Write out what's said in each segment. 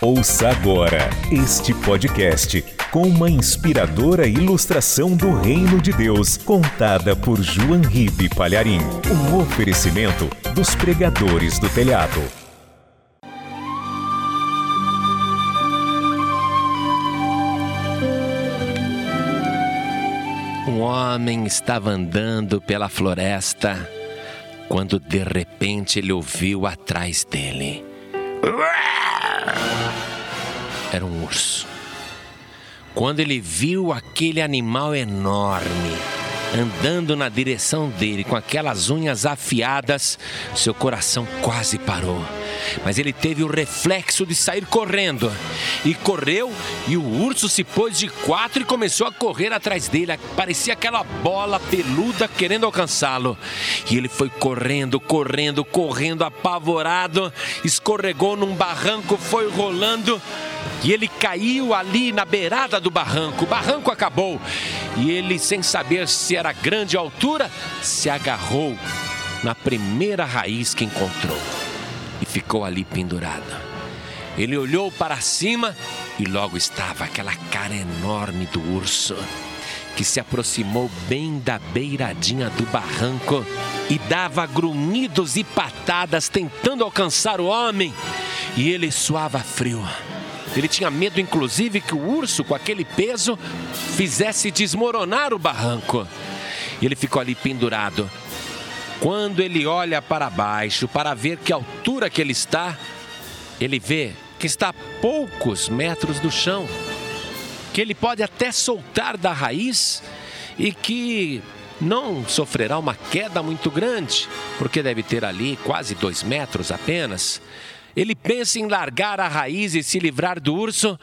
Ouça agora este podcast com uma inspiradora ilustração do Reino de Deus, contada por João Ribe Palharim. Um oferecimento dos pregadores do telhado. Um homem estava andando pela floresta quando de repente ele ouviu atrás dele. Era um urso. Quando ele viu aquele animal enorme andando na direção dele com aquelas unhas afiadas, seu coração quase parou. Mas ele teve o reflexo de sair correndo. E correu, e o urso se pôs de quatro e começou a correr atrás dele. Parecia aquela bola peluda querendo alcançá-lo. E ele foi correndo, correndo, correndo, apavorado, escorregou num barranco, foi rolando. E ele caiu ali na beirada do barranco. O barranco acabou. E ele, sem saber se era grande altura, se agarrou na primeira raiz que encontrou e ficou ali pendurado. Ele olhou para cima e logo estava aquela cara enorme do urso, que se aproximou bem da beiradinha do barranco e dava grunhidos e patadas tentando alcançar o homem, e ele suava frio. Ele tinha medo, inclusive, que o urso, com aquele peso, fizesse desmoronar o barranco. E ele ficou ali pendurado, quando ele olha para baixo para ver que altura que ele está, ele vê que está a poucos metros do chão, que ele pode até soltar da raiz e que não sofrerá uma queda muito grande, porque deve ter ali quase dois metros apenas. Ele pensa em largar a raiz e se livrar do urso,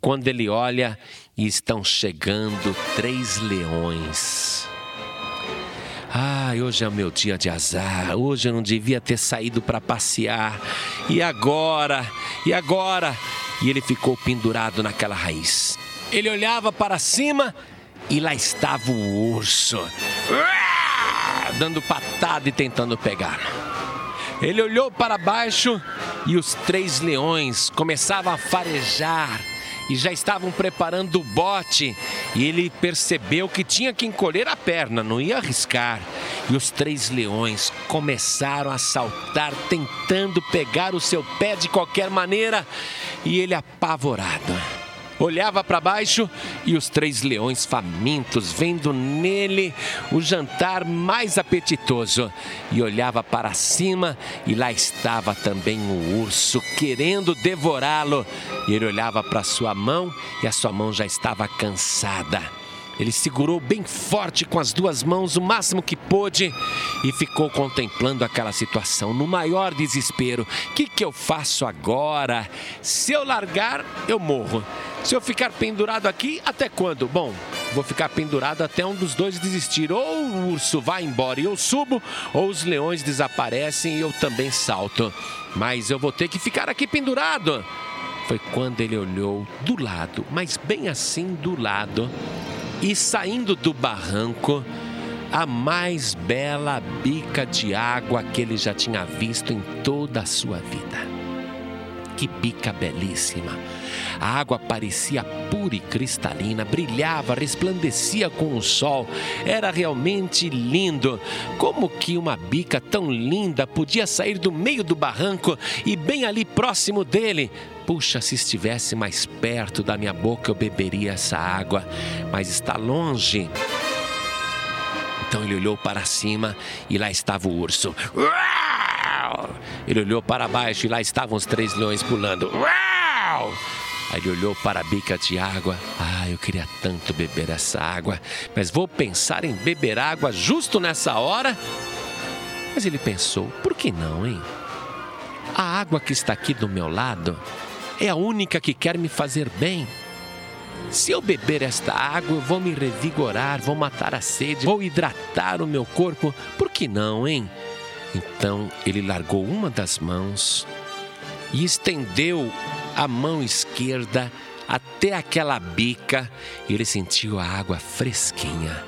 quando ele olha e estão chegando três leões. Ai, hoje é o meu dia de azar. Hoje eu não devia ter saído para passear. E agora? E agora? E ele ficou pendurado naquela raiz. Ele olhava para cima e lá estava o urso, dando patada e tentando pegar. Ele olhou para baixo e os três leões começavam a farejar e já estavam preparando o bote. E ele percebeu que tinha que encolher a perna, não ia arriscar. E os três leões começaram a saltar, tentando pegar o seu pé de qualquer maneira. E ele apavorado olhava para baixo e os três leões famintos, vendo nele o jantar mais apetitoso, e olhava para cima e lá estava também o urso querendo devorá-lo. E ele olhava para sua mão e a sua mão já estava cansada. Ele segurou bem forte com as duas mãos o máximo que pôde e ficou contemplando aquela situação no maior desespero. O que, que eu faço agora? Se eu largar, eu morro. Se eu ficar pendurado aqui, até quando? Bom, vou ficar pendurado até um dos dois desistir. Ou o urso vai embora e eu subo, ou os leões desaparecem e eu também salto. Mas eu vou ter que ficar aqui pendurado. Foi quando ele olhou do lado, mas bem assim do lado, e saindo do barranco, a mais bela bica de água que ele já tinha visto em toda a sua vida. Que bica belíssima! A água parecia pura e cristalina, brilhava, resplandecia com o sol. Era realmente lindo. Como que uma bica tão linda podia sair do meio do barranco e bem ali próximo dele? Puxa, se estivesse mais perto da minha boca eu beberia essa água, mas está longe. Então ele olhou para cima e lá estava o urso. Ele olhou para baixo e lá estavam os três leões pulando. Aí ele olhou para a bica de água. Ah, eu queria tanto beber essa água, mas vou pensar em beber água justo nessa hora. Mas ele pensou: por que não, hein? A água que está aqui do meu lado é a única que quer me fazer bem. Se eu beber esta água, eu vou me revigorar, vou matar a sede, vou hidratar o meu corpo. Por que não, hein? Então ele largou uma das mãos e estendeu a mão esquerda até aquela bica e ele sentiu a água fresquinha.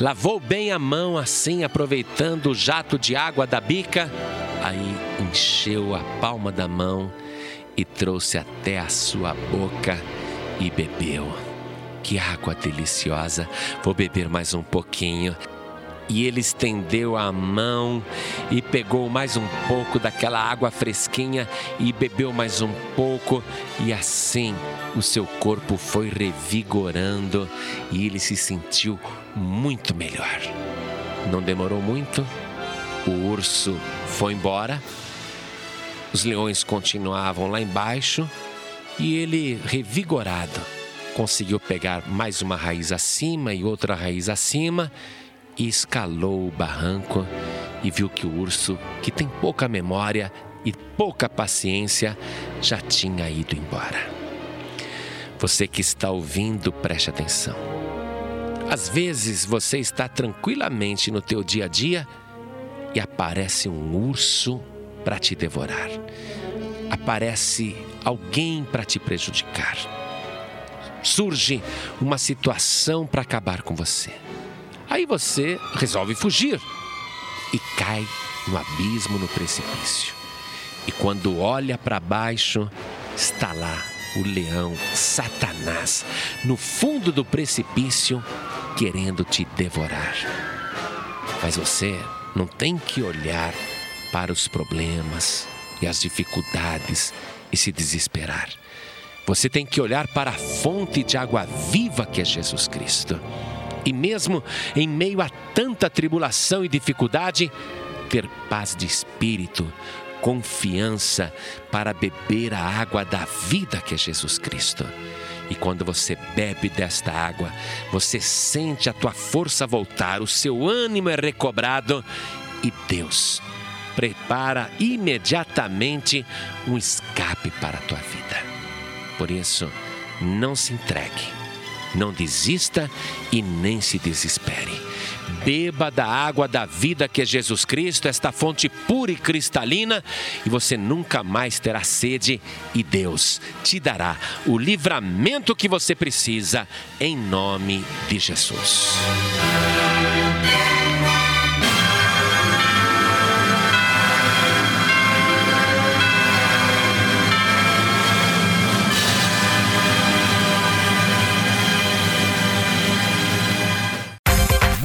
Lavou bem a mão assim, aproveitando o jato de água da bica, aí encheu a palma da mão e trouxe até a sua boca e bebeu. Que água deliciosa! Vou beber mais um pouquinho. E ele estendeu a mão e pegou mais um pouco daquela água fresquinha e bebeu mais um pouco, e assim o seu corpo foi revigorando e ele se sentiu muito melhor. Não demorou muito, o urso foi embora, os leões continuavam lá embaixo e ele, revigorado, conseguiu pegar mais uma raiz acima e outra raiz acima e escalou o barranco e viu que o urso, que tem pouca memória e pouca paciência, já tinha ido embora. Você que está ouvindo, preste atenção. Às vezes você está tranquilamente no teu dia a dia e aparece um urso para te devorar. Aparece alguém para te prejudicar. Surge uma situação para acabar com você. Aí você resolve fugir e cai no abismo, no precipício. E quando olha para baixo, está lá o leão, Satanás, no fundo do precipício, querendo te devorar. Mas você não tem que olhar para os problemas e as dificuldades e se desesperar. Você tem que olhar para a fonte de água viva que é Jesus Cristo. E mesmo em meio a tanta tribulação e dificuldade, ter paz de espírito, confiança para beber a água da vida que é Jesus Cristo. E quando você bebe desta água, você sente a tua força voltar, o seu ânimo é recobrado e Deus prepara imediatamente um escape para a tua vida. Por isso, não se entregue, não desista e nem se desespere. Beba da água da vida que é Jesus Cristo, esta fonte pura e cristalina, e você nunca mais terá sede, e Deus te dará o livramento que você precisa, em nome de Jesus.